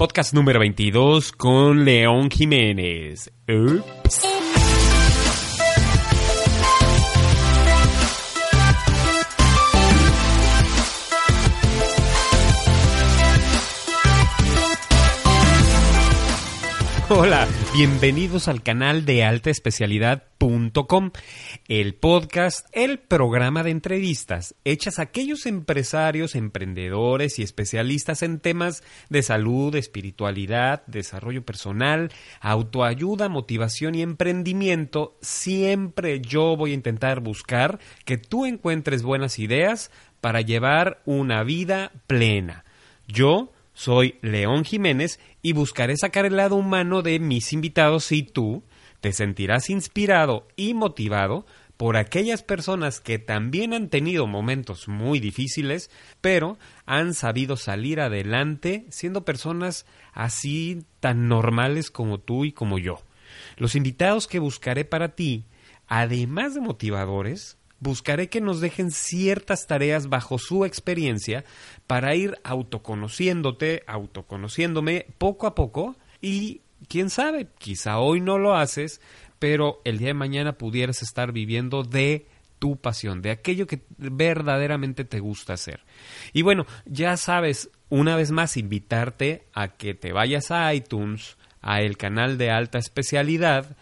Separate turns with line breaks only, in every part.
Podcast número 22 con León Jiménez. Hola, bienvenidos al canal de altaespecialidad.com, el podcast, el programa de entrevistas hechas a aquellos empresarios, emprendedores y especialistas en temas de salud, espiritualidad, desarrollo personal, autoayuda, motivación y emprendimiento. Siempre yo voy a intentar buscar que tú encuentres buenas ideas para llevar una vida plena. Yo soy León Jiménez y buscaré sacar el lado humano de mis invitados y tú te sentirás inspirado y motivado por aquellas personas que también han tenido momentos muy difíciles, pero han sabido salir adelante siendo personas así tan normales como tú y como yo. Los invitados que buscaré para ti, además de motivadores, buscaré que nos dejen ciertas tareas bajo su experiencia para ir autoconociéndote, autoconociéndome poco a poco y quién sabe, quizá hoy no lo haces, pero el día de mañana pudieras estar viviendo de tu pasión, de aquello que verdaderamente te gusta hacer. Y bueno, ya sabes, una vez más invitarte a que te vayas a iTunes, a el canal de alta especialidad,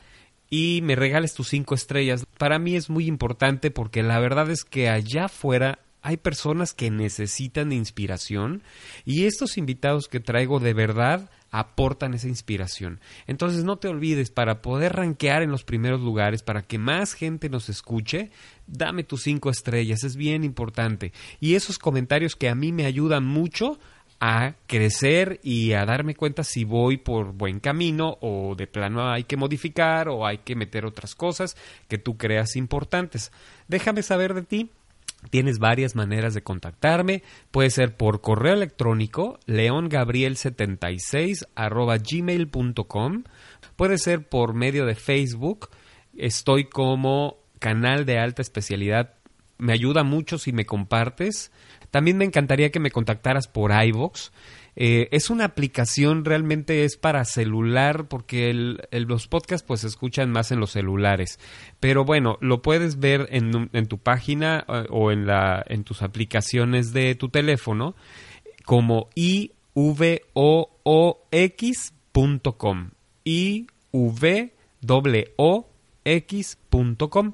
y me regales tus cinco estrellas. Para mí es muy importante porque la verdad es que allá afuera hay personas que necesitan inspiración y estos invitados que traigo de verdad aportan esa inspiración. Entonces no te olvides, para poder rankear en los primeros lugares, para que más gente nos escuche, dame tus cinco estrellas, es bien importante. Y esos comentarios que a mí me ayudan mucho a crecer y a darme cuenta si voy por buen camino o de plano hay que modificar o hay que meter otras cosas que tú creas importantes. Déjame saber de ti. Tienes varias maneras de contactarme. Puede ser por correo electrónico leongabriel76 gmail.com. Puede ser por medio de Facebook. Estoy como canal de alta especialidad. Me ayuda mucho si me compartes. También me encantaría que me contactaras por iVox. Eh, es una aplicación, realmente es para celular, porque los podcasts pues se escuchan más en los celulares. Pero bueno, lo puedes ver en, tu página eh, o en tus aplicaciones de tu teléfono como ivoox.com. ivoox.com.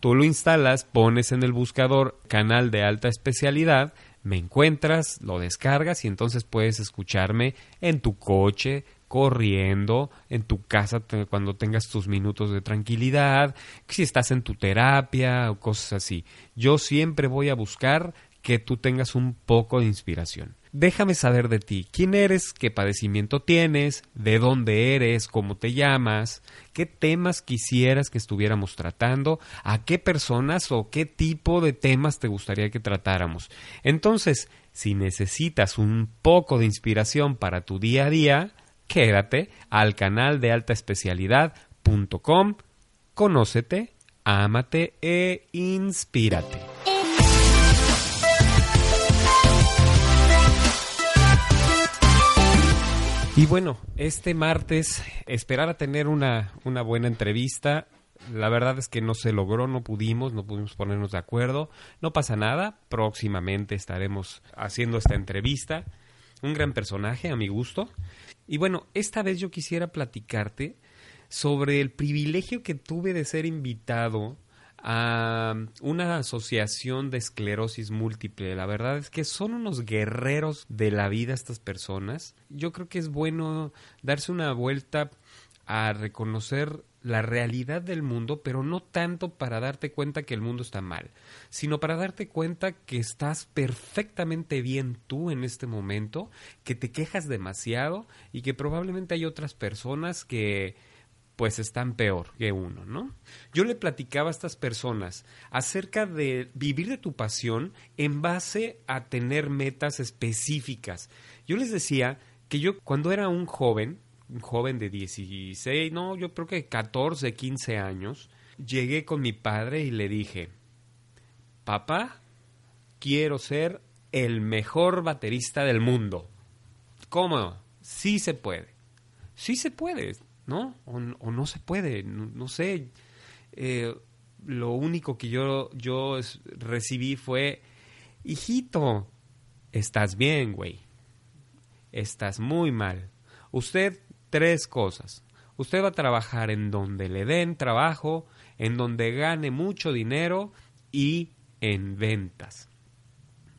Tú lo instalas, pones en el buscador canal de alta especialidad, me encuentras, lo descargas y entonces puedes escucharme en tu coche, corriendo, en tu casa cuando tengas tus minutos de tranquilidad, si estás en tu terapia o cosas así. Yo siempre voy a buscar que tú tengas un poco de inspiración. Déjame saber de ti, quién eres, qué padecimiento tienes, de dónde eres, cómo te llamas, qué temas quisieras que estuviéramos tratando, a qué personas o qué tipo de temas te gustaría que tratáramos. Entonces, si necesitas un poco de inspiración para tu día a día, quédate al canal de altaespecialidad.com, conócete, ámate e inspírate. Y bueno, este martes esperar a tener una, una buena entrevista. La verdad es que no se logró, no pudimos, no pudimos ponernos de acuerdo. No pasa nada, próximamente estaremos haciendo esta entrevista. Un gran personaje, a mi gusto. Y bueno, esta vez yo quisiera platicarte sobre el privilegio que tuve de ser invitado a una asociación de esclerosis múltiple. La verdad es que son unos guerreros de la vida estas personas. Yo creo que es bueno darse una vuelta a reconocer la realidad del mundo, pero no tanto para darte cuenta que el mundo está mal, sino para darte cuenta que estás perfectamente bien tú en este momento, que te quejas demasiado y que probablemente hay otras personas que pues están peor que uno, ¿no? Yo le platicaba a estas personas acerca de vivir de tu pasión en base a tener metas específicas. Yo les decía que yo cuando era un joven, un joven de 16, no, yo creo que 14, 15 años, llegué con mi padre y le dije, papá, quiero ser el mejor baterista del mundo. ¿Cómo? sí se puede. Sí se puede, ¿no? O, no se puede, no, sé. Eh, lo único que yo, yo recibí fue, hijito, estás bien, güey. Estás muy mal. Usted, tres cosas. Usted va a trabajar en donde le den trabajo, en donde gane mucho dinero y en ventas.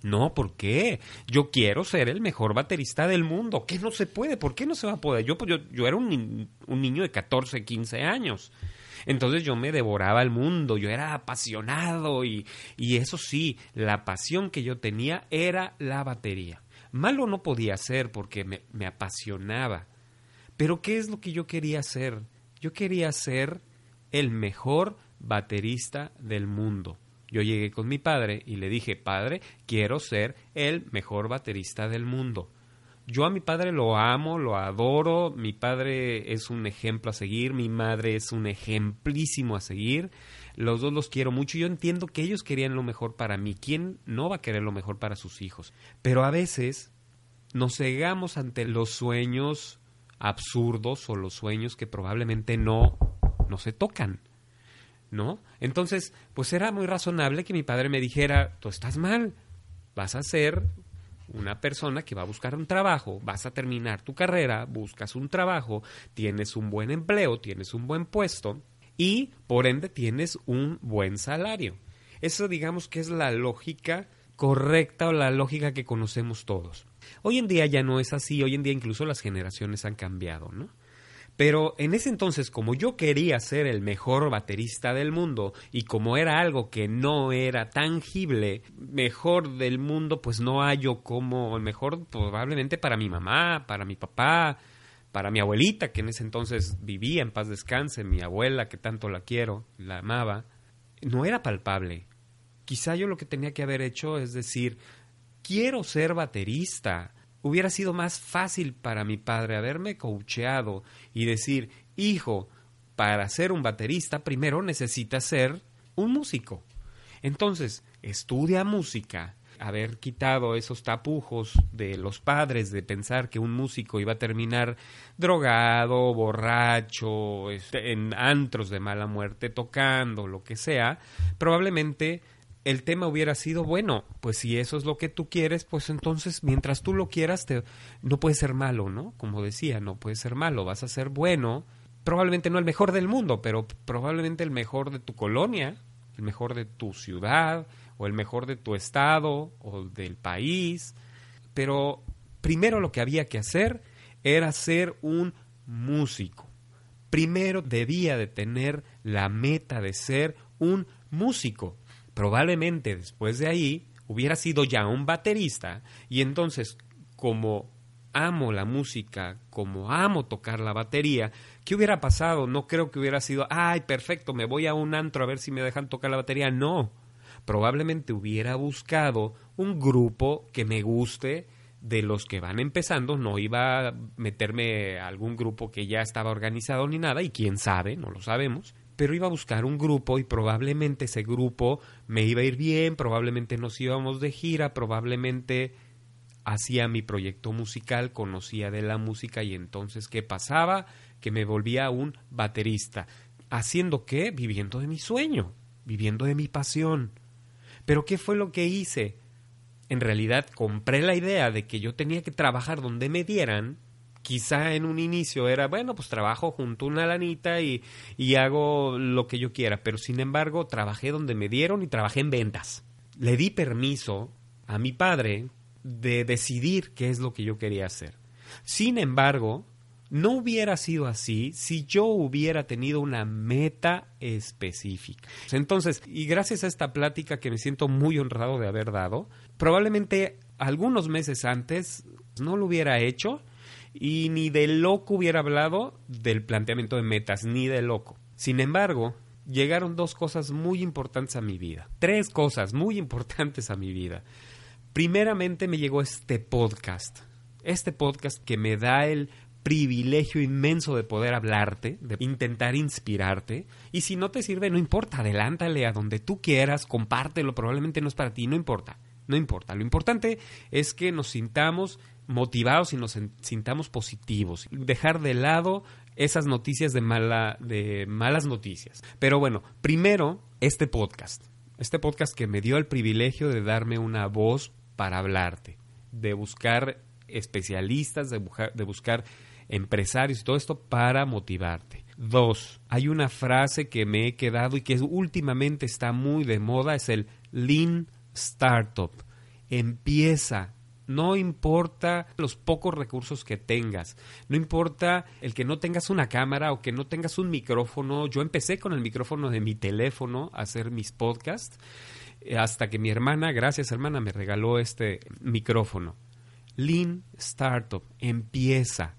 No, ¿por qué? Yo quiero ser el mejor baterista del mundo. ¿Qué no se puede? ¿Por qué no se va a poder? Yo, pues, yo, yo era un, un, niño de 14, 15 años. Entonces yo me devoraba el mundo, yo era apasionado y, y eso sí, la pasión que yo tenía era la batería. Malo no podía ser porque me, me apasionaba. Pero ¿qué es lo que yo quería hacer? Yo quería ser el mejor baterista del mundo. Yo llegué con mi padre y le dije, padre, quiero ser el mejor baterista del mundo. Yo a mi padre lo amo, lo adoro, mi padre es un ejemplo a seguir, mi madre es un ejemplísimo a seguir, los dos los quiero mucho, yo entiendo que ellos querían lo mejor para mí, ¿quién no va a querer lo mejor para sus hijos? Pero a veces nos cegamos ante los sueños absurdos o los sueños que probablemente no, no se tocan. ¿No? Entonces, pues era muy razonable que mi padre me dijera, tú estás mal, vas a ser una persona que va a buscar un trabajo, vas a terminar tu carrera, buscas un trabajo, tienes un buen empleo, tienes un buen puesto y por ende tienes un buen salario. Eso digamos que es la lógica correcta o la lógica que conocemos todos. Hoy en día ya no es así, hoy en día incluso las generaciones han cambiado, ¿no? Pero en ese entonces, como yo quería ser el mejor baterista del mundo y como era algo que no era tangible, mejor del mundo, pues no hallo como el mejor probablemente para mi mamá, para mi papá, para mi abuelita, que en ese entonces vivía en paz descanse, mi abuela, que tanto la quiero, la amaba, no era palpable. Quizá yo lo que tenía que haber hecho es decir, quiero ser baterista, hubiera sido más fácil para mi padre haberme coacheado y decir, hijo, para ser un baterista primero necesitas ser un músico. Entonces, estudia música, haber quitado esos tapujos de los padres de pensar que un músico iba a terminar drogado, borracho, este, en antros de mala muerte tocando, lo que sea, probablemente el tema hubiera sido, bueno, pues si eso es lo que tú quieres, pues entonces mientras tú lo quieras, te, no puede ser malo, ¿no? Como decía, no puede ser malo, vas a ser bueno, probablemente no el mejor del mundo, pero probablemente el mejor de tu colonia, el mejor de tu ciudad, o el mejor de tu estado, o del país. Pero primero lo que había que hacer era ser un músico. Primero debía de tener la meta de ser un músico probablemente después de ahí hubiera sido ya un baterista y entonces como amo la música, como amo tocar la batería, ¿qué hubiera pasado? No creo que hubiera sido, ay, perfecto, me voy a un antro a ver si me dejan tocar la batería. No, probablemente hubiera buscado un grupo que me guste de los que van empezando, no iba a meterme a algún grupo que ya estaba organizado ni nada, y quién sabe, no lo sabemos, pero iba a buscar un grupo y probablemente ese grupo me iba a ir bien, probablemente nos íbamos de gira, probablemente hacía mi proyecto musical, conocía de la música y entonces ¿qué pasaba? Que me volvía un baterista. ¿Haciendo qué? Viviendo de mi sueño, viviendo de mi pasión. Pero ¿qué fue lo que hice? En realidad compré la idea de que yo tenía que trabajar donde me dieran quizá en un inicio era, bueno, pues trabajo junto a una lanita y, y hago lo que yo quiera, pero sin embargo trabajé donde me dieron y trabajé en ventas. Le di permiso a mi padre de decidir qué es lo que yo quería hacer. Sin embargo, no hubiera sido así si yo hubiera tenido una meta específica. Entonces, y gracias a esta plática que me siento muy honrado de haber dado, probablemente algunos meses antes no lo hubiera hecho y ni de loco hubiera hablado del planteamiento de metas, ni de loco. Sin embargo, llegaron dos cosas muy importantes a mi vida, tres cosas muy importantes a mi vida. Primeramente me llegó este podcast, este podcast que me da el privilegio inmenso de poder hablarte, de intentar inspirarte. Y si no te sirve, no importa, adelántale a donde tú quieras, compártelo, probablemente no es para ti, no importa, no importa. Lo importante es que nos sintamos motivados y nos sintamos positivos. Dejar de lado esas noticias de, mala, de malas noticias. Pero bueno, primero este podcast. Este podcast que me dio el privilegio de darme una voz para hablarte, de buscar especialistas, de, de buscar empresarios y todo esto para motivarte. Dos, hay una frase que me he quedado y que últimamente está muy de moda, es el Lean Startup. Empieza, no importa los pocos recursos que tengas, no importa el que no tengas una cámara o que no tengas un micrófono. Yo empecé con el micrófono de mi teléfono a hacer mis podcasts eh, hasta que mi hermana, gracias hermana, me regaló este micrófono. Lean Startup, empieza.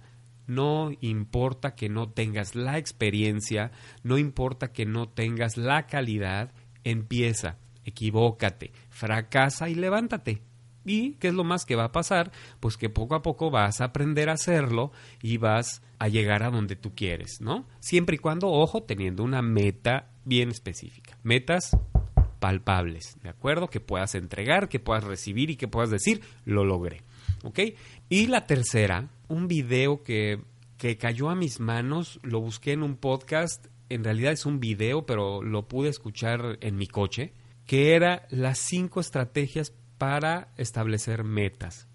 No importa que no tengas la experiencia, no importa que no tengas la calidad, empieza, equivócate, fracasa y levántate. ¿Y qué es lo más que va a pasar? Pues que poco a poco vas a aprender a hacerlo y vas a llegar a donde tú quieres, ¿no? Siempre y cuando, ojo, teniendo una meta bien específica. Metas palpables, ¿de acuerdo? Que puedas entregar, que puedas recibir y que puedas decir, lo logré. ¿Ok? Y la tercera, un video que, que cayó a mis manos, lo busqué en un podcast, en realidad es un video, pero lo pude escuchar en mi coche, que era las cinco estrategias para establecer metas.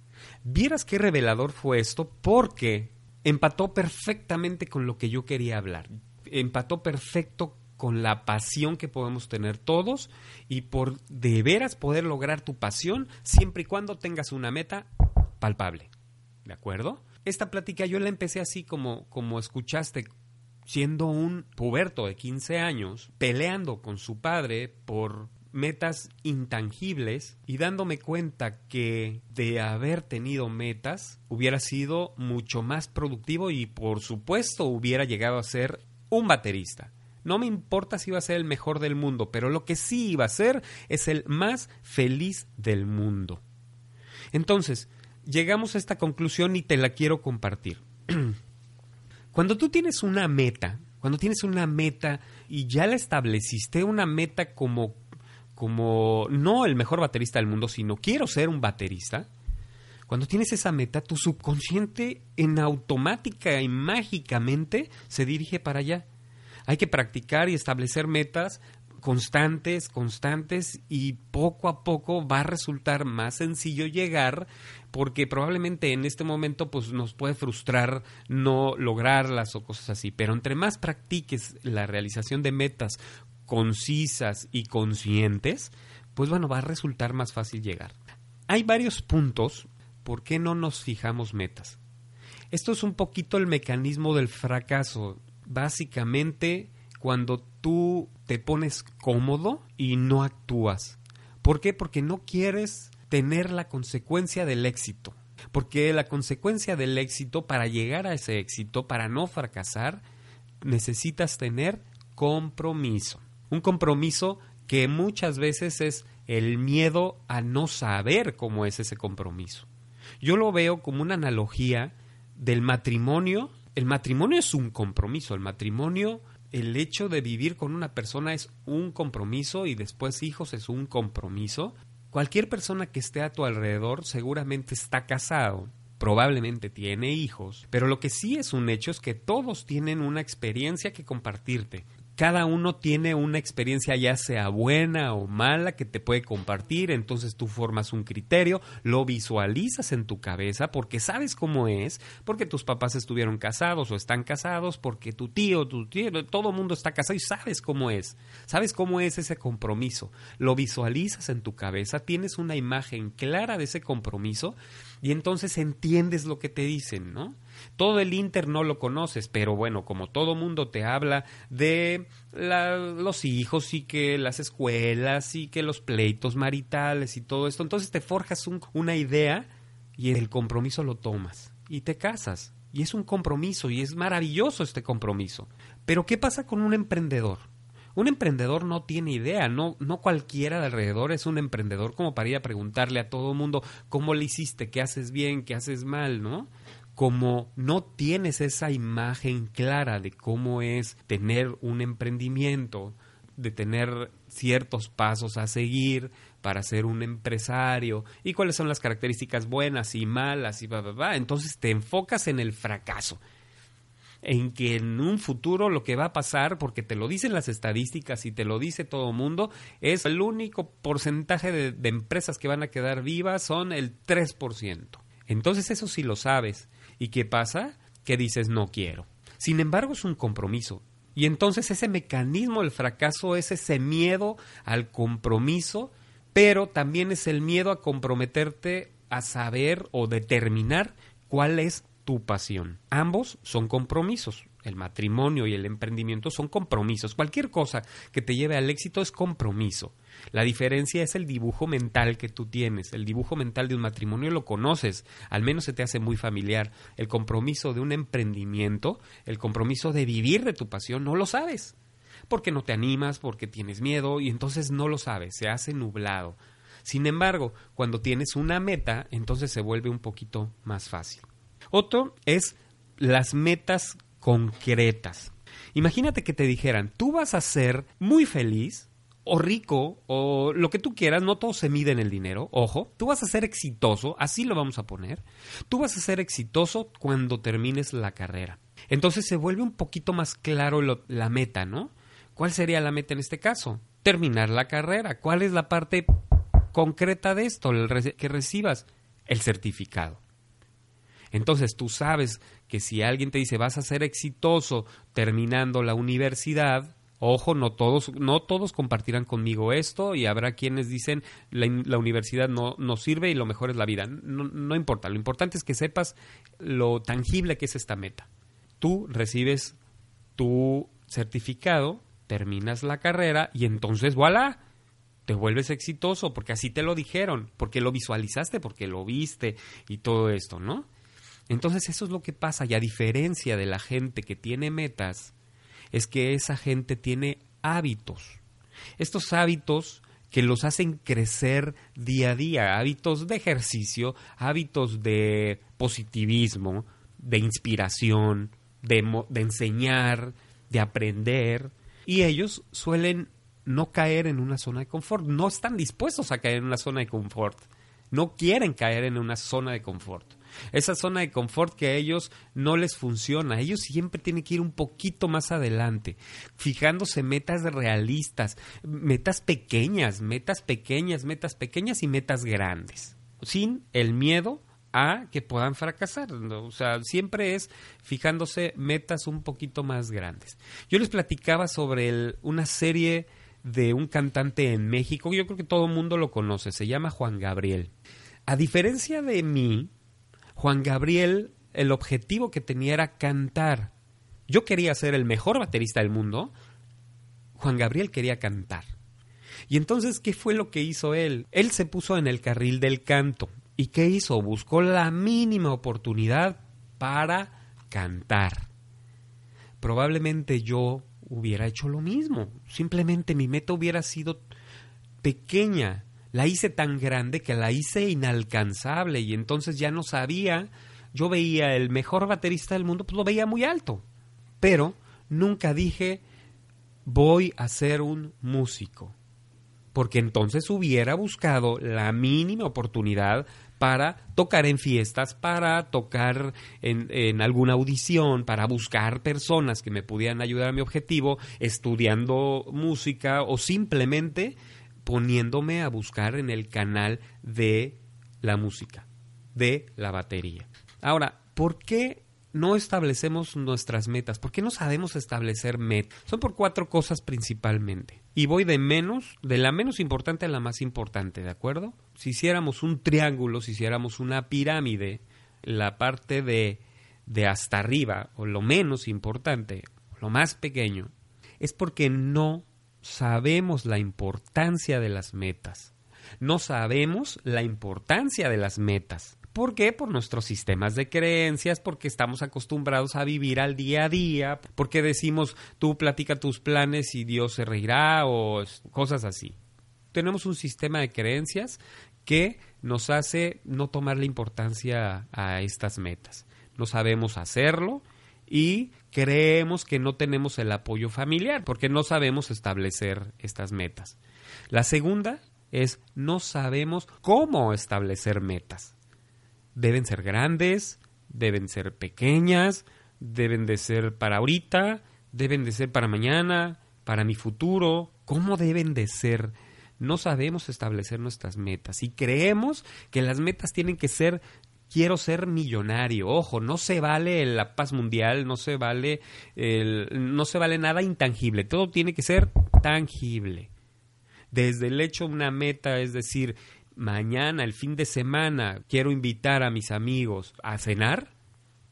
Vieras qué revelador fue esto porque empató perfectamente con lo que yo quería hablar. Empató perfecto con la pasión que podemos tener todos y por de veras poder lograr tu pasión siempre y cuando tengas una meta palpable. ¿De acuerdo? Esta plática yo la empecé así como, como escuchaste, siendo un puberto de 15 años, peleando con su padre por metas intangibles y dándome cuenta que de haber tenido metas hubiera sido mucho más productivo y por supuesto hubiera llegado a ser un baterista. No me importa si iba a ser el mejor del mundo, pero lo que sí iba a ser es el más feliz del mundo. Entonces, llegamos a esta conclusión y te la quiero compartir. Cuando tú tienes una meta, cuando tienes una meta y ya la estableciste, una meta como, como no el mejor baterista del mundo, sino quiero ser un baterista, cuando tienes esa meta, tu subconsciente en automática y mágicamente se dirige para allá. Hay que practicar y establecer metas constantes, constantes y poco a poco va a resultar más sencillo llegar porque probablemente en este momento pues nos puede frustrar no lograrlas o cosas así, pero entre más practiques la realización de metas concisas y conscientes, pues bueno, va a resultar más fácil llegar. Hay varios puntos por qué no nos fijamos metas. Esto es un poquito el mecanismo del fracaso básicamente cuando tú te pones cómodo y no actúas. ¿Por qué? Porque no quieres tener la consecuencia del éxito. Porque la consecuencia del éxito, para llegar a ese éxito, para no fracasar, necesitas tener compromiso. Un compromiso que muchas veces es el miedo a no saber cómo es ese compromiso. Yo lo veo como una analogía del matrimonio el matrimonio es un compromiso, el matrimonio, el hecho de vivir con una persona es un compromiso y después hijos es un compromiso. Cualquier persona que esté a tu alrededor seguramente está casado, probablemente tiene hijos, pero lo que sí es un hecho es que todos tienen una experiencia que compartirte cada uno tiene una experiencia ya sea buena o mala que te puede compartir, entonces tú formas un criterio, lo visualizas en tu cabeza porque sabes cómo es, porque tus papás estuvieron casados o están casados, porque tu tío, tu tío, todo el mundo está casado y sabes cómo es, sabes cómo es ese compromiso, lo visualizas en tu cabeza, tienes una imagen clara de ese compromiso y entonces entiendes lo que te dicen, ¿no? Todo el Inter no lo conoces, pero bueno, como todo mundo te habla de los hijos y que las escuelas y que los pleitos maritales y todo esto, entonces te forjas una idea y el compromiso lo tomas y te casas. Y es un compromiso y es maravilloso este compromiso. Pero ¿qué pasa con un emprendedor? Un emprendedor no tiene idea, no, no cualquiera de alrededor es un emprendedor como para ir a preguntarle a todo mundo cómo le hiciste, qué haces bien, qué haces mal, ¿no? Como no tienes esa imagen clara de cómo es tener un emprendimiento, de tener ciertos pasos a seguir para ser un empresario y cuáles son las características buenas y malas y va, va, va. Entonces te enfocas en el fracaso en que en un futuro lo que va a pasar, porque te lo dicen las estadísticas y te lo dice todo el mundo, es el único porcentaje de, de, empresas que van a quedar vivas son el 3%. Entonces eso sí lo sabes. ¿Y qué pasa? Que dices no quiero. Sin embargo, es un compromiso. Y entonces ese mecanismo del fracaso es ese miedo al compromiso, pero también es el miedo a comprometerte a saber o determinar cuál es tu pasión. Ambos son compromisos. El matrimonio y el emprendimiento son compromisos. Cualquier cosa que te lleve al éxito es compromiso. La diferencia es el dibujo mental que tú tienes. El dibujo mental de un matrimonio lo conoces, al menos se te hace muy familiar. El compromiso de un emprendimiento, el compromiso de vivir de tu pasión, no lo sabes. Porque no te animas, porque tienes miedo y entonces no lo sabes, se hace nublado. Sin embargo, cuando tienes una meta, entonces se vuelve un poquito más fácil. Otro es las metas concretas. Imagínate que te dijeran, tú vas a ser muy feliz o rico o lo que tú quieras, no todo se mide en el dinero, ojo, tú vas a ser exitoso, así lo vamos a poner, tú vas a ser exitoso cuando termines la carrera. Entonces se vuelve un poquito más claro la meta, ¿no? ¿Cuál sería la meta en este caso? Terminar la carrera. ¿Cuál es la parte concreta de esto que recibas? El certificado. Entonces tú sabes que si alguien te dice vas a ser exitoso terminando la universidad, Ojo, no todos, no todos compartirán conmigo esto y habrá quienes dicen la, la universidad no, no, sirve y lo mejor es la vida. No, no importa, lo importante es que sepas lo tangible que es esta meta. Tú recibes tu certificado, terminas la carrera y entonces voilà, te vuelves exitoso porque así te lo dijeron, porque lo visualizaste, porque lo viste y todo esto, ¿no? Entonces eso es lo que pasa y a diferencia de la gente que tiene metas, es que esa gente tiene hábitos. Estos hábitos que los hacen crecer día a día, hábitos de ejercicio, hábitos de positivismo, de inspiración, de, enseñar, de aprender, y ellos suelen no caer en una zona de confort, no están dispuestos a caer en una zona de confort, no quieren caer en una zona de confort esa zona de confort que a ellos no les funciona. Ellos siempre tienen que ir un poquito más adelante, fijándose metas realistas, metas pequeñas, metas pequeñas, metas pequeñas y metas grandes, sin el miedo a que puedan fracasar. O sea, siempre es fijándose metas un poquito más grandes. Yo les platicaba sobre una serie de un cantante en México, yo creo que todo el mundo lo conoce, se llama Juan Gabriel. A diferencia de mí, Juan Gabriel, el objetivo que tenía era cantar. Yo quería ser el mejor baterista del mundo. Juan Gabriel quería cantar. Y entonces, ¿qué fue lo que hizo él? Él se puso en el carril del canto. ¿Y qué hizo? Buscó la mínima oportunidad para cantar. Probablemente yo hubiera hecho lo mismo. Simplemente mi meta hubiera sido pequeña la hice tan grande que la hice inalcanzable y entonces ya no sabía, yo veía el mejor baterista del mundo, pues lo veía muy alto, pero nunca dije voy a ser un músico, porque entonces hubiera buscado la mínima oportunidad para tocar en fiestas, para tocar en, en, alguna audición, para buscar personas que me pudieran ayudar a mi objetivo, estudiando música o simplemente poniéndome a buscar en el canal de la música, de la batería. Ahora, ¿por qué no establecemos nuestras metas? ¿Por qué no sabemos establecer metas? Son por cuatro cosas principalmente. Y voy de menos, de la menos importante a la más importante, ¿de acuerdo? Si hiciéramos un triángulo, si hiciéramos una pirámide, la parte de, de hasta arriba, o lo menos importante, lo más pequeño, es porque no sabemos la importancia de las metas. No sabemos la importancia de las metas. ¿Por qué? Por nuestros sistemas de creencias, porque estamos acostumbrados a vivir al día a día, porque decimos tú platica tus planes y Dios se reirá o cosas así. Tenemos un sistema de creencias que nos hace no tomarle importancia a estas metas. No sabemos hacerlo y creemos que no tenemos el apoyo familiar porque no sabemos establecer estas metas. La segunda es no sabemos cómo establecer metas. Deben ser grandes, deben ser pequeñas, deben de ser para ahorita, deben de ser para mañana, para mi futuro, cómo deben de ser. No sabemos establecer nuestras metas y creemos que las metas tienen que ser quiero ser millonario. Ojo, no se vale la paz mundial, no se vale el, no se vale nada intangible, todo tiene que ser tangible. Desde el hecho una meta, es decir, mañana, el fin de semana, quiero invitar a mis amigos a cenar,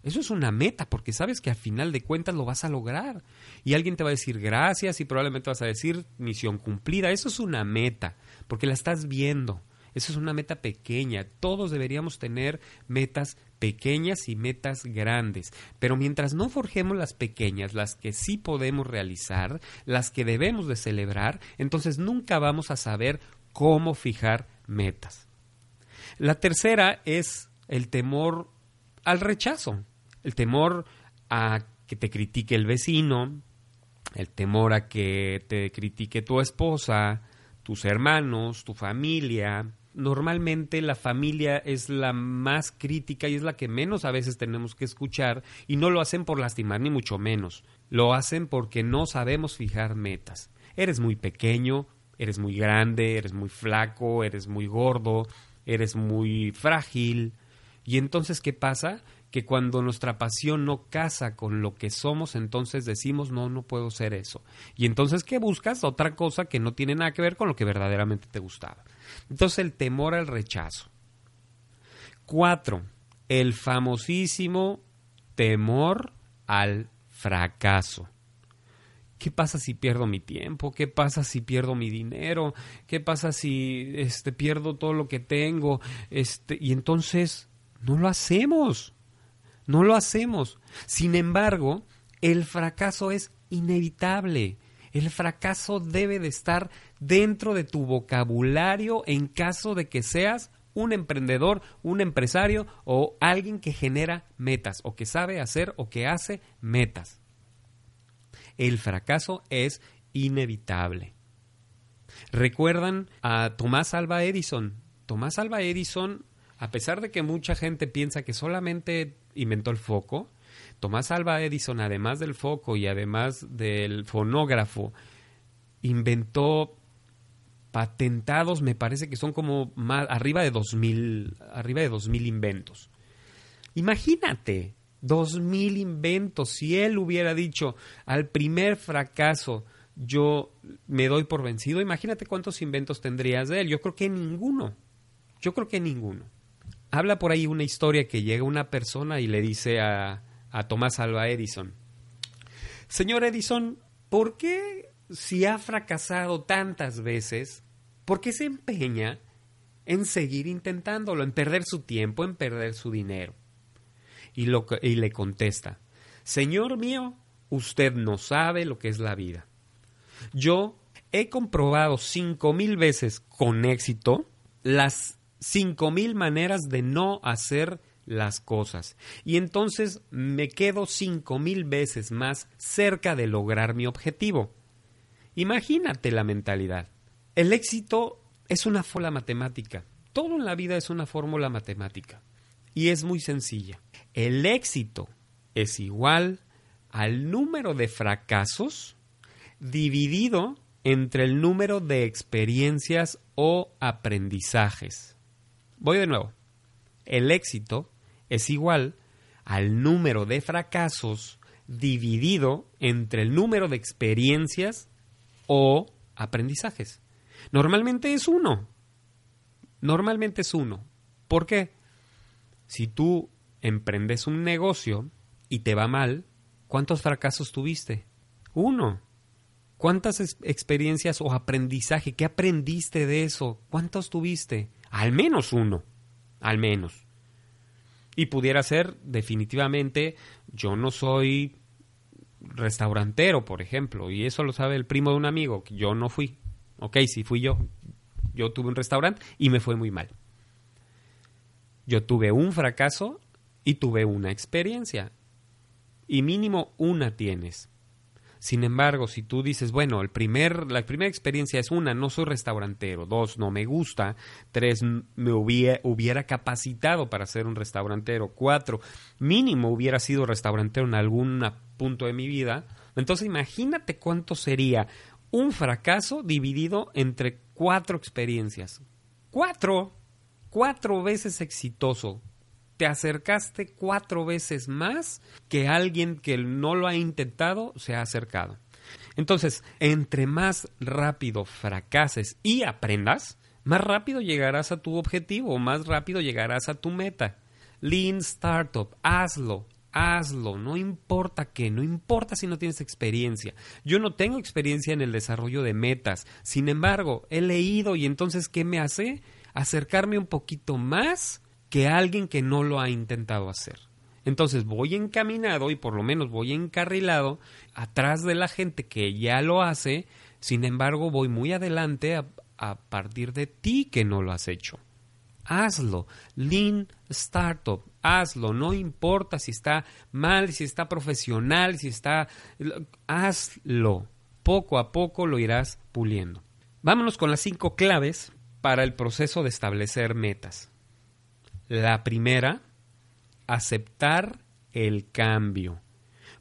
eso es una meta, porque sabes que al final de cuentas lo vas a lograr. Y alguien te va a decir gracias y probablemente vas a decir misión cumplida. Eso es una meta, porque la estás viendo. Eso es una meta pequeña. Todos deberíamos tener metas pequeñas y metas grandes. Pero mientras no forjemos las pequeñas, las que sí podemos realizar, las que debemos de celebrar, entonces nunca vamos a saber cómo fijar metas. La tercera es el temor al rechazo el temor a que te critique el vecino, el temor a que te critique tu esposa, tus hermanos, tu familia. Normalmente la familia es la más crítica y es la que menos a veces tenemos que escuchar y no lo hacen por lastimar ni mucho menos. Lo hacen porque no sabemos fijar metas. Eres muy pequeño, eres muy grande, eres muy flaco, eres muy gordo, eres muy frágil. Y entonces, ¿qué pasa? que cuando nuestra pasión no casa con lo que somos, entonces decimos, no, no puedo ser eso. Y entonces, ¿qué buscas? Otra cosa que no tiene nada que ver con lo que verdaderamente te gustaba. Entonces, el temor al rechazo. Cuatro, el famosísimo temor al fracaso. ¿Qué pasa si pierdo mi tiempo? ¿Qué pasa si pierdo mi dinero? ¿Qué pasa si este pierdo todo lo que tengo? Este, y entonces no lo hacemos. No lo hacemos. Sin embargo, el fracaso es inevitable. El fracaso debe de estar dentro de tu vocabulario en caso de que seas un emprendedor, un empresario o alguien que genera metas o que sabe hacer o que hace metas. El fracaso es inevitable. ¿Recuerdan a Tomás Alba Edison? Tomás Alba Edison, a pesar de que mucha gente piensa que solamente inventó el foco. Tomás Alba Edison, además del foco y además del fonógrafo, inventó patentados, me parece que son como más, arriba de 2000, arriba de 2000 inventos. Imagínate, 2000 inventos. Si él hubiera dicho al primer fracaso, yo me doy por vencido, imagínate cuántos inventos tendrías de él. Yo creo que ninguno. Yo creo que ninguno habla por ahí una historia que llega una persona y le dice a, a Tomás Alba Edison, Señor Edison, ¿por qué si ha fracasado tantas veces, por qué se empeña en seguir intentándolo, en perder su tiempo, en perder su dinero? Y, lo, y le contesta, Señor mío, usted no sabe lo que es la vida. Yo he comprobado cinco mil veces con éxito las cinco mil maneras de no hacer las cosas. Y entonces me quedo cinco mil veces más cerca de lograr mi objetivo. Imagínate la mentalidad. El éxito es una fórmula matemática. Todo en la vida es una fórmula matemática. Y es muy sencilla. El éxito es igual al número de fracasos dividido entre el número de experiencias o aprendizajes. Voy de nuevo. El éxito es igual al número de fracasos dividido entre el número de experiencias o aprendizajes. Normalmente es uno. Normalmente es uno. ¿Por qué? Si tú emprendes un negocio y te va mal, ¿cuántos fracasos tuviste? Uno. ¿Cuántas experiencias o aprendizaje? ¿Qué aprendiste de eso? ¿Cuántos tuviste? Al menos uno, al menos. Y pudiera ser definitivamente, yo no soy restaurantero, por ejemplo, y eso lo sabe el primo de un amigo, yo no fui. Ok, sí fui yo. Yo tuve un restaurante y me fue muy mal. Yo tuve un fracaso y tuve una experiencia. Y mínimo una tienes. Sin embargo, si tú dices, bueno, el primer, la primera experiencia es una, no soy restaurantero, dos, no me gusta, tres, me hubiera, hubiera capacitado para ser un restaurantero, cuatro, mínimo hubiera sido restaurantero en algún punto de mi vida, entonces imagínate cuánto sería un fracaso dividido entre cuatro experiencias. Cuatro, cuatro veces exitoso te acercaste cuatro veces más que alguien que no lo ha intentado se ha acercado. Entonces, entre más rápido fracases y aprendas, más rápido llegarás a tu objetivo, más rápido llegarás a tu meta. Lean Startup, hazlo, hazlo, no importa qué, no importa si no tienes experiencia. Yo no tengo experiencia en el desarrollo de metas, sin embargo, he leído y entonces, ¿qué me hace? Acercarme un poquito más que alguien que no lo ha intentado hacer. Entonces voy encaminado y por lo menos voy encarrilado atrás de la gente que ya lo hace, sin embargo voy muy adelante a, partir de ti que no lo has hecho. Hazlo, Lean Startup, hazlo, no importa si está mal, si está profesional, si está... Hazlo, poco a poco lo irás puliendo. Vámonos con las cinco claves para el proceso de establecer metas. La primera, aceptar el cambio.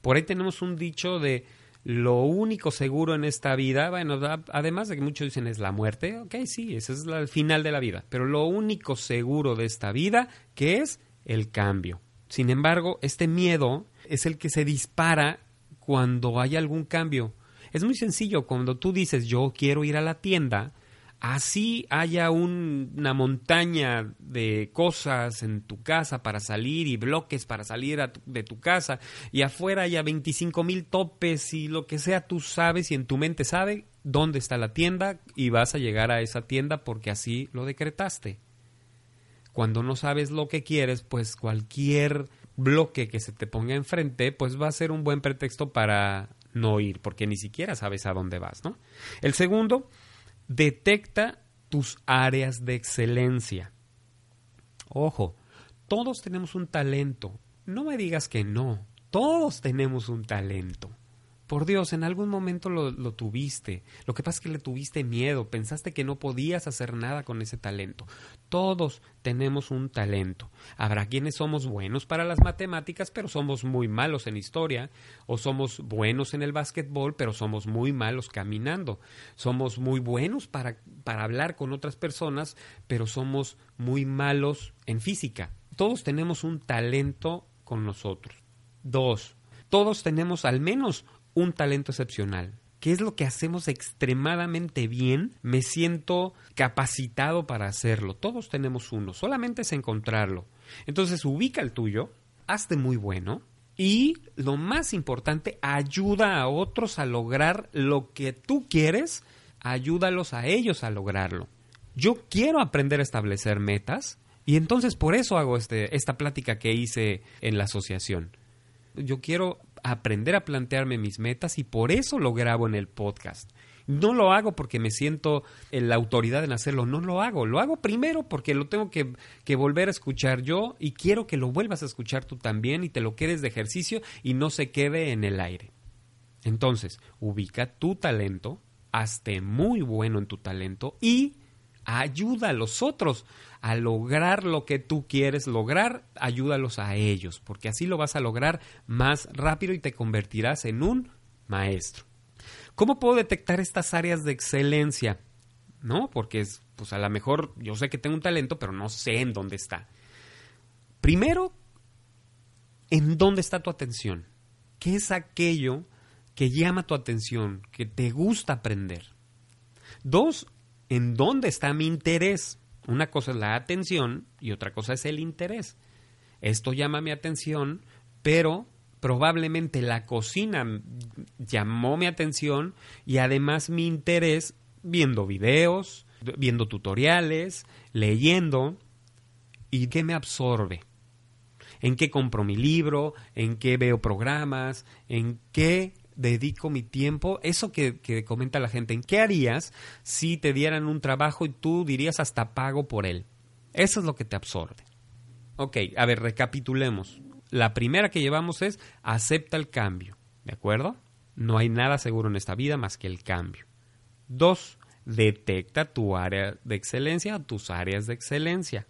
Por ahí tenemos un dicho de lo único seguro en esta vida, bueno, además de que muchos dicen es la muerte, ok, sí, ese es el final de la vida, pero lo único seguro de esta vida, que es el cambio. Sin embargo, este miedo es el que se dispara cuando hay algún cambio. Es muy sencillo, cuando tú dices yo quiero ir a la tienda, así haya una montaña de cosas en tu casa para salir y bloques para salir de tu casa y afuera haya 25 mil topes y lo que sea, tú sabes y en tu mente sabe dónde está la tienda y vas a llegar a esa tienda porque así lo decretaste. Cuando no sabes lo que quieres, pues cualquier bloque que se te ponga enfrente, pues va a ser un buen pretexto para no ir, porque ni siquiera sabes a dónde vas, ¿no? El segundo Detecta tus áreas de excelencia. Ojo, todos tenemos un talento. No me digas que no. Todos tenemos un talento. Por Dios, en algún momento lo, tuviste. Lo que pasa es que le tuviste miedo, pensaste que no podías hacer nada con ese talento. Todos tenemos un talento. Habrá quienes somos buenos para las matemáticas, pero somos muy malos en historia, o somos buenos en el básquetbol, pero somos muy malos caminando. Somos muy buenos para, para hablar con otras personas, pero somos muy malos en física. Todos tenemos un talento con nosotros. Dos, todos tenemos al menos un talento excepcional. ¿Qué es lo que hacemos extremadamente bien? Me siento capacitado para hacerlo. Todos tenemos uno, solamente es encontrarlo. Entonces ubica el tuyo, hazte muy bueno y lo más importante, ayuda a otros a lograr lo que tú quieres, ayúdalos a ellos a lograrlo. Yo quiero aprender a establecer metas y entonces por eso hago este, esta plática que hice en la asociación. Yo quiero aprender a plantearme mis metas y por eso lo grabo en el podcast. No lo hago porque me siento en la autoridad en hacerlo, no lo hago. Lo hago primero porque lo tengo que, que, volver a escuchar yo y quiero que lo vuelvas a escuchar tú también y te lo quedes de ejercicio y no se quede en el aire. Entonces, ubica tu talento, hazte muy bueno en tu talento y ayuda a los otros a lograr lo que tú quieres lograr, ayúdalos a ellos, porque así lo vas a lograr más rápido y te convertirás en un maestro. ¿Cómo puedo detectar estas áreas de excelencia? ¿No? Porque es, pues a lo mejor yo sé que tengo un talento, pero no sé en dónde está. Primero, ¿en dónde está tu atención? ¿Qué es aquello que llama tu atención, que te gusta aprender? Dos, en dónde está mi interés. Una cosa es la atención y otra cosa es el interés. Esto llama mi atención, pero probablemente la cocina llamó mi atención y además mi interés viendo videos, viendo tutoriales, leyendo. ¿Y qué me absorbe? ¿En qué compro mi libro? ¿En qué veo programas? ¿En qué dedico mi tiempo, eso que, que, comenta la gente, ¿en qué harías si te dieran un trabajo y tú dirías hasta pago por él? Eso es lo que te absorbe. Ok, a ver, recapitulemos. La primera que llevamos es acepta el cambio, ¿de acuerdo? No hay nada seguro en esta vida más que el cambio. Dos, detecta tu área de excelencia tus áreas de excelencia.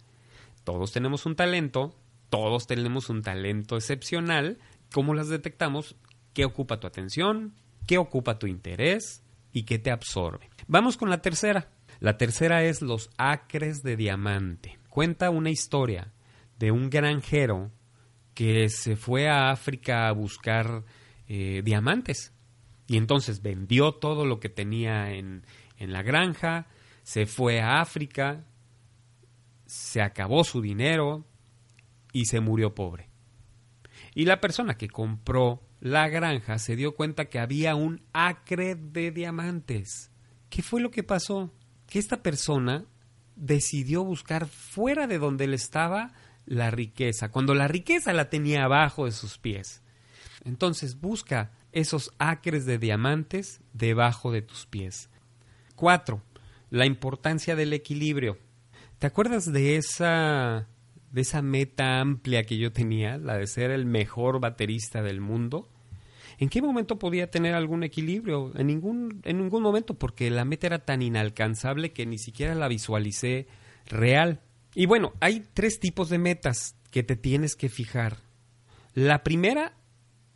Todos tenemos un talento, todos tenemos un talento excepcional. ¿Cómo las detectamos? ¿Qué ocupa tu atención? ¿Qué ocupa tu interés? ¿Y qué te absorbe? Vamos con la tercera. La tercera es los acres de diamante. Cuenta una historia de un granjero que se fue a África a buscar eh, diamantes. Y entonces vendió todo lo que tenía en, en la granja, se fue a África, se acabó su dinero y se murió pobre. Y la persona que compró la granja se dio cuenta que había un acre de diamantes. ¿Qué fue lo que pasó? Que esta persona decidió buscar fuera de donde él estaba la riqueza, cuando la riqueza la tenía abajo de sus pies. Entonces busca esos acres de diamantes debajo de tus pies. Cuatro, la importancia del equilibrio. ¿Te acuerdas de esa de esa meta amplia que yo tenía, la de ser el mejor baterista del mundo? ¿En qué momento podía tener algún equilibrio? En ningún, en ningún momento, porque la meta era tan inalcanzable que ni siquiera la visualicé real. Y bueno, hay tres tipos de metas que te tienes que fijar. La primera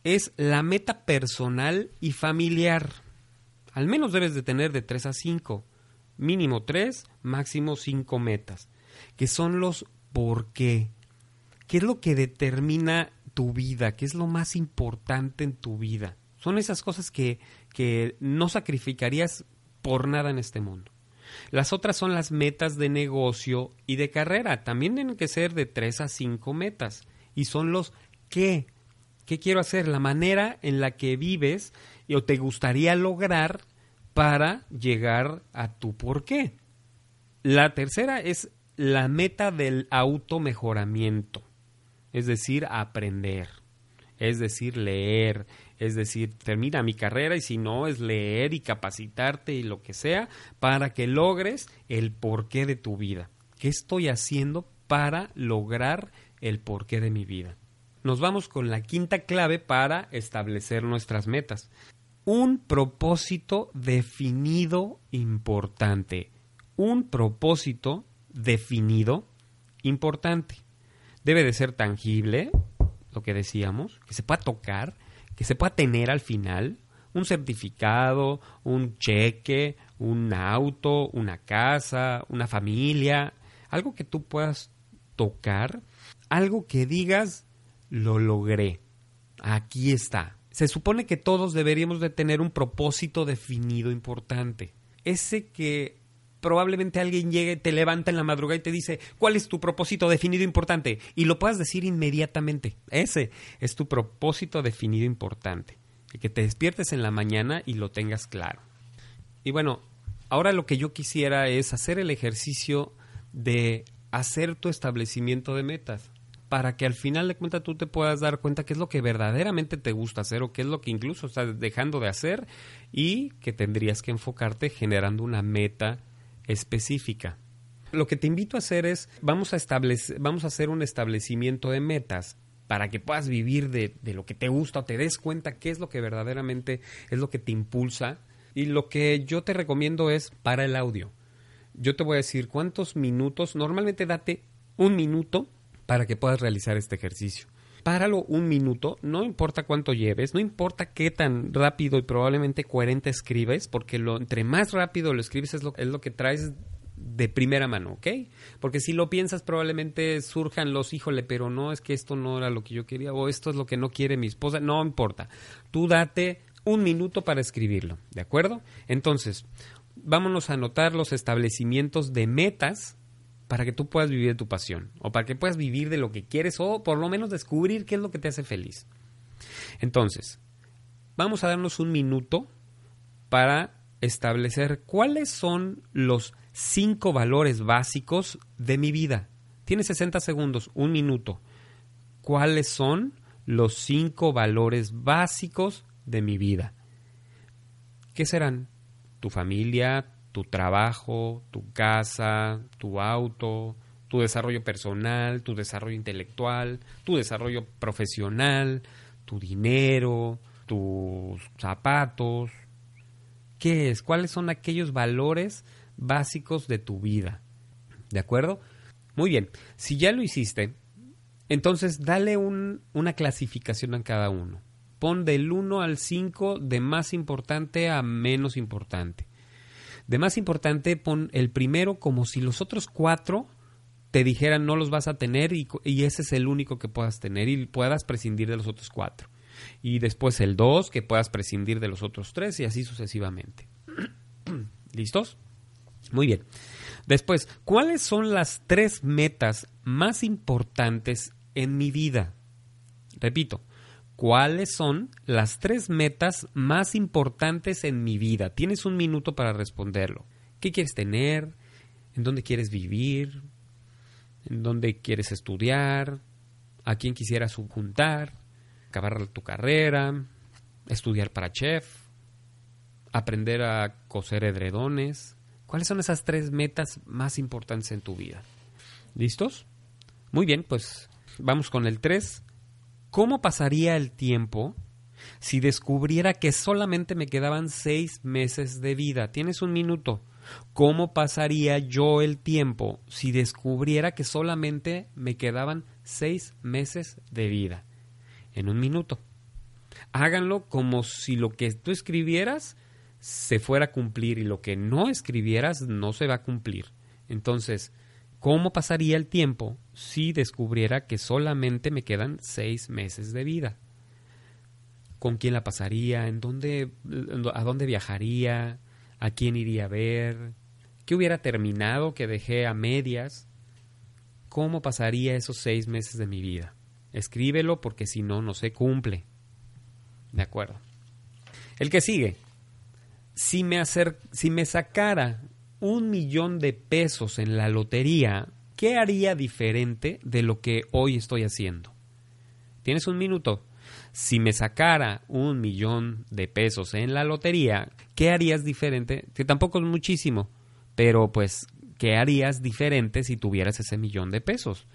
es la meta personal y familiar. Al menos debes de tener de 3 a 5. Mínimo 3, máximo 5 metas. Que son los por qué. ¿Qué es lo que determina tu vida? ¿Qué es lo más importante en tu vida? Son esas cosas que, que no sacrificarías por nada en este mundo. Las otras son las metas de negocio y de carrera. También tienen que ser de 3 a 5 metas. Y son los qué. ¿Qué quiero hacer? La manera en la que vives o te gustaría lograr para llegar a tu por qué. La tercera es la meta del automejoramiento, es decir, aprender, es decir, leer, es decir, termina mi carrera y si no es leer y capacitarte y lo que sea para que logres el porqué de tu vida. ¿Qué estoy haciendo para lograr el porqué de mi vida? Nos vamos con la quinta clave para establecer nuestras metas un propósito definido importante. Un propósito definido importante. Debe de ser tangible, lo que decíamos, que se pueda tocar, que se pueda tener al final, un certificado, un cheque, un auto, una casa, una familia, algo que tú puedas tocar, algo que digas, lo logré, aquí está, se supone que todos deberíamos de tener un propósito definido importante. Ese que probablemente alguien llegue, te levanta en la madrugada y te dice, ¿cuál es tu propósito definido importante? Y lo puedas decir inmediatamente. Ese es tu propósito definido importante. Y que te despiertes en la mañana y lo tengas claro. Y bueno, ahora lo que yo quisiera es hacer el ejercicio de hacer tu establecimiento de metas para que al final de cuentas tú te puedas dar cuenta qué es lo que verdaderamente te gusta hacer o qué es lo que incluso estás dejando de hacer y que tendrías que enfocarte generando una meta específica. Lo que te invito a hacer es, vamos a, establecer, vamos a hacer un establecimiento de metas para que puedas vivir de, de lo que te gusta o te des cuenta qué es lo que verdaderamente es lo que te impulsa. Y lo que yo te recomiendo es para el audio. Yo te voy a decir cuántos minutos, normalmente date un minuto para que puedas realizar este ejercicio. Páralo un minuto, no importa cuánto lleves, no importa qué tan rápido y probablemente coherente escribes, porque lo, entre más rápido lo escribes es lo, es lo que traes de primera mano, ¿ok? Porque si lo piensas probablemente surjan los, híjole, pero no, es que esto no era lo que yo quería o esto es lo que no quiere mi esposa, no importa. Tú date un minuto para escribirlo, ¿de acuerdo? Entonces, vámonos a anotar los establecimientos de metas para que tú puedas vivir de tu pasión o para que puedas vivir de lo que quieres o por lo menos descubrir qué es lo que te hace feliz. Entonces, vamos a darnos un minuto para establecer cuáles son los cinco valores básicos de mi vida. Tienes 60 segundos, un minuto. ¿Cuáles son los cinco valores básicos de mi vida? ¿Qué serán? Tu familia, tu trabajo, tu casa, tu auto, tu desarrollo personal, tu desarrollo intelectual, tu desarrollo profesional, tu dinero, tus zapatos. ¿Qué es? ¿Cuáles son aquellos valores básicos de tu vida? ¿De acuerdo? Muy bien, si ya lo hiciste, entonces dale una clasificación a cada uno. Pon del 1 al 5 de más importante a menos importante. De más importante pon el primero como si los otros cuatro te dijeran no los vas a tener y, ese es el único que puedas tener y puedas prescindir de los otros cuatro. Y después el 2 que puedas prescindir de los otros tres y así sucesivamente. ¿Listos? Muy bien. Después, ¿cuáles son las tres metas más importantes en mi vida? Repito, ¿cuáles son las tres metas más importantes en mi vida? Tienes un minuto para responderlo. ¿Qué quieres tener? ¿En dónde quieres vivir? ¿En dónde quieres estudiar? ¿A quién quisieras juntar? ¿Acabar tu carrera? ¿Estudiar para chef? ¿Aprender a coser edredones? ¿Cuáles son esas tres metas más importantes en tu vida? ¿Listos? Muy bien, pues vamos con el 3. ¿Cómo pasaría el tiempo si descubriera que solamente me quedaban seis meses de vida? Tienes un minuto. ¿Cómo pasaría yo el tiempo si descubriera que solamente me quedaban seis meses de vida? En un minuto. Háganlo como si lo que tú escribieras se fuera a cumplir y lo que no escribieras no se va a cumplir. Entonces, ¿cómo pasaría el tiempo si descubriera que solamente me quedan seis meses de vida? ¿Con quién la pasaría? ¿En dónde, ¿A dónde viajaría? ¿A quién iría a ver? ¿Qué hubiera terminado que dejé a medias? ¿Cómo pasaría esos seis meses de mi vida? Escríbelo porque si no, no se cumple. De acuerdo. El que sigue si me, si me sacara un millón de pesos en la lotería, ¿qué haría diferente de lo que hoy estoy haciendo? Tienes un minuto. Si me sacara un millón de pesos en la lotería, ¿qué harías diferente? Que tampoco es muchísimo, pero pues, ¿qué harías diferente si tuvieras ese millón de pesos?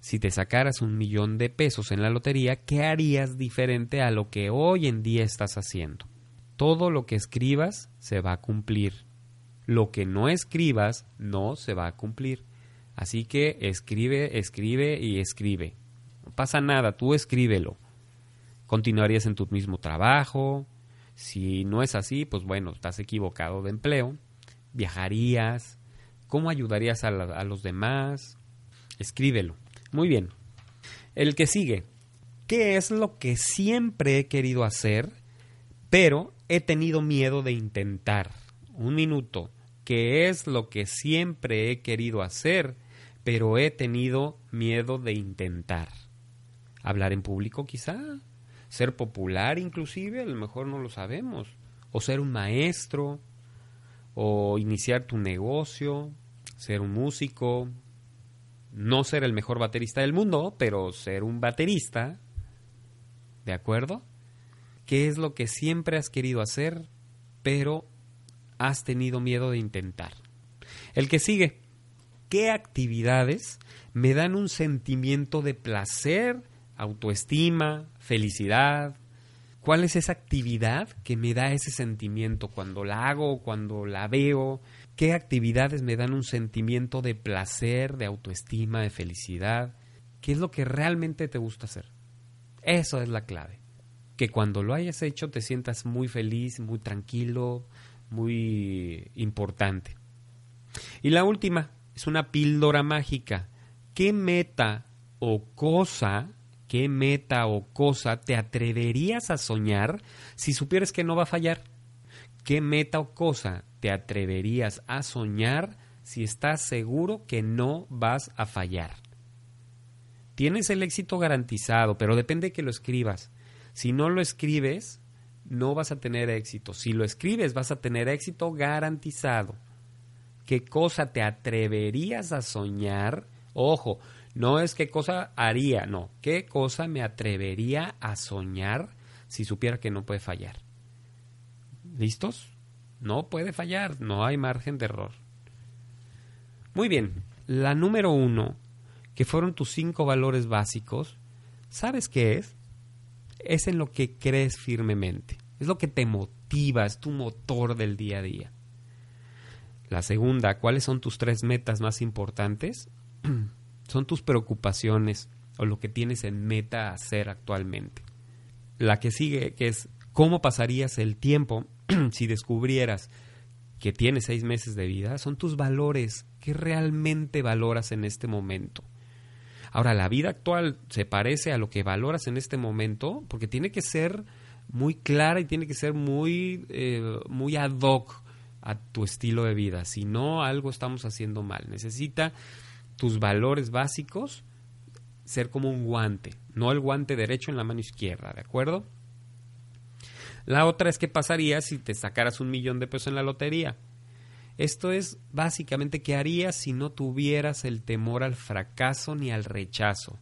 Si te sacaras un millón de pesos en la lotería, ¿qué harías diferente a lo que hoy en día estás haciendo? todo lo que escribas se va a cumplir. Lo que no escribas no se va a cumplir. Así que escribe, escribe y escribe. No pasa nada, tú escríbelo. Continuarías en tu mismo trabajo. Si no es así, pues bueno, estás equivocado de empleo. Viajarías. ¿Cómo ayudarías a, a los demás? Escríbelo. Muy bien. El que sigue. ¿Qué es lo que siempre he querido hacer, pero he tenido miedo de intentar. Un minuto, que es lo que siempre he querido hacer, pero he tenido miedo de intentar. Hablar en público quizá, ser popular inclusive, a lo mejor no lo sabemos, o ser un maestro, o iniciar tu negocio, ser un músico, no ser el mejor baterista del mundo, pero ser un baterista, ¿de acuerdo? qué es lo que siempre has querido hacer, pero has tenido miedo de intentar. El que sigue, ¿qué actividades me dan un sentimiento de placer, autoestima, felicidad? ¿Cuál es esa actividad que me da ese sentimiento cuando la hago, cuando la veo? ¿Qué actividades me dan un sentimiento de placer, de autoestima, de felicidad? ¿Qué es lo que realmente te gusta hacer? Eso es la clave que cuando lo hayas hecho te sientas muy feliz, muy tranquilo, muy importante. Y la última es una píldora mágica. ¿Qué meta o cosa, qué meta o cosa te atreverías a soñar si supieras que no va a fallar? ¿Qué meta o cosa te atreverías a soñar si estás seguro que no vas a fallar? Tienes el éxito garantizado, pero depende de que lo escribas. Si no lo escribes, no vas a tener éxito. Si lo escribes, vas a tener éxito garantizado. ¿Qué cosa te atreverías a soñar? Ojo, no es qué cosa haría, no. ¿Qué cosa me atrevería a soñar si supiera que no puede fallar? ¿Listos? No puede fallar, no hay margen de error. Muy bien, la número uno, que fueron tus cinco valores básicos, ¿sabes qué es? Es en lo que crees firmemente. Es lo que te motiva, es tu motor del día a día. La segunda, ¿cuáles son tus tres metas más importantes? son tus preocupaciones o lo que tienes en meta hacer actualmente. La que sigue, que es cómo pasarías el tiempo si descubrieras que tienes seis meses de vida, son tus valores, ¿qué realmente valoras en este momento? Ahora, la vida actual se parece a lo que valoras en este momento, porque tiene que ser muy clara y tiene que ser muy, eh, muy ad hoc a tu estilo de vida. Si no, algo estamos haciendo mal. Necesita tus valores básicos ser como un guante, no el guante derecho en la mano izquierda, ¿de acuerdo? La otra es qué pasaría si te sacaras un millón de pesos en la lotería. Esto es básicamente qué harías si no tuvieras el temor al fracaso ni al rechazo.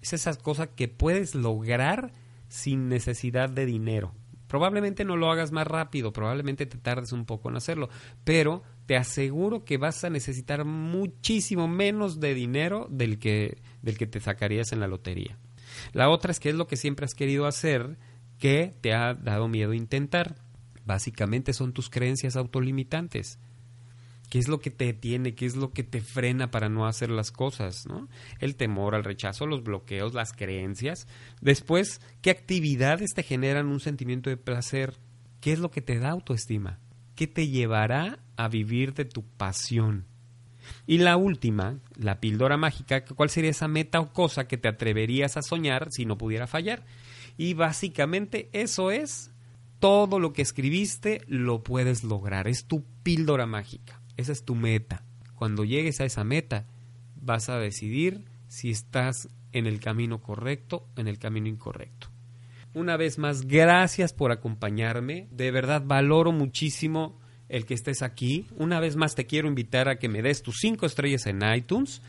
Es esa cosa que puedes lograr sin necesidad de dinero. Probablemente no lo hagas más rápido, probablemente te tardes un poco en hacerlo, pero te aseguro que vas a necesitar muchísimo menos de dinero del que, del que te sacarías en la lotería. La otra es que es lo que siempre has querido hacer que te ha dado miedo intentar. Básicamente son tus creencias autolimitantes. ¿Qué es lo que te detiene? ¿Qué es lo que te frena para no hacer las cosas? ¿no? El temor al rechazo, los bloqueos, las creencias. Después, ¿qué actividades te generan un sentimiento de placer? ¿Qué es lo que te da autoestima? ¿Qué te llevará a vivir de tu pasión? Y la última, la píldora mágica, ¿cuál sería esa meta o cosa que te atreverías a soñar si no pudiera fallar? Y básicamente eso es todo lo que escribiste lo puedes lograr, es tu píldora mágica. Esa es tu meta. Cuando llegues a esa meta, vas a decidir si estás en el camino correcto o en el camino incorrecto. Una vez más, gracias por acompañarme. De verdad valoro muchísimo el que estés aquí. Una vez más te quiero invitar a que me des tus cinco estrellas en iTunes.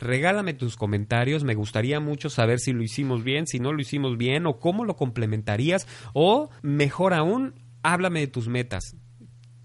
Regálame tus comentarios, me gustaría mucho saber si lo hicimos bien, si no lo hicimos bien o cómo lo complementarías o mejor aún, háblame de tus metas.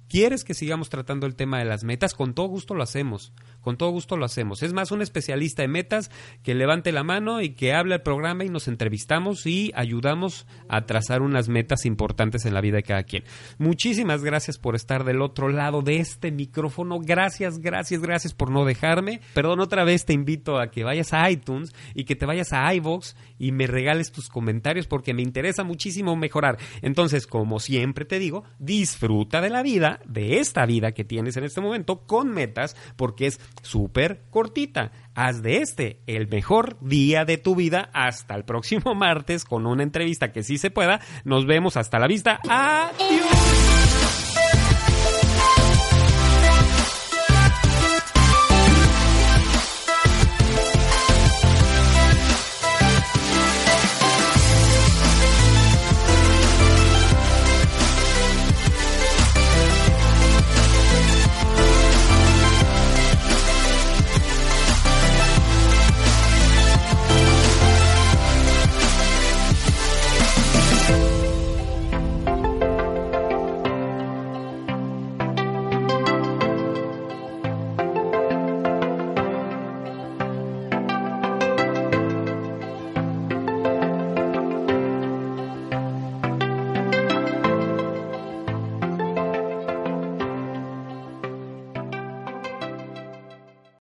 ¿Quieres que sigamos tratando el tema de las metas? Con todo gusto lo hacemos. Con todo gusto lo hacemos. Es más, un especialista de metas que levante la mano y que hable el programa y nos entrevistamos y ayudamos a trazar unas metas importantes en la vida de cada quien. Muchísimas gracias por estar del otro lado de este micrófono. Gracias, gracias, gracias por no dejarme. Perdón, otra vez te invito a que vayas a iTunes y que te vayas a iVoox y me regales tus comentarios porque me interesa muchísimo mejorar. Entonces, como siempre te digo, disfruta de la vida, de esta vida que tienes en este momento con metas porque es súper cortita. Haz de este el mejor día de tu vida hasta el próximo martes con una entrevista que sí se pueda. Nos vemos hasta la vista. Adiós.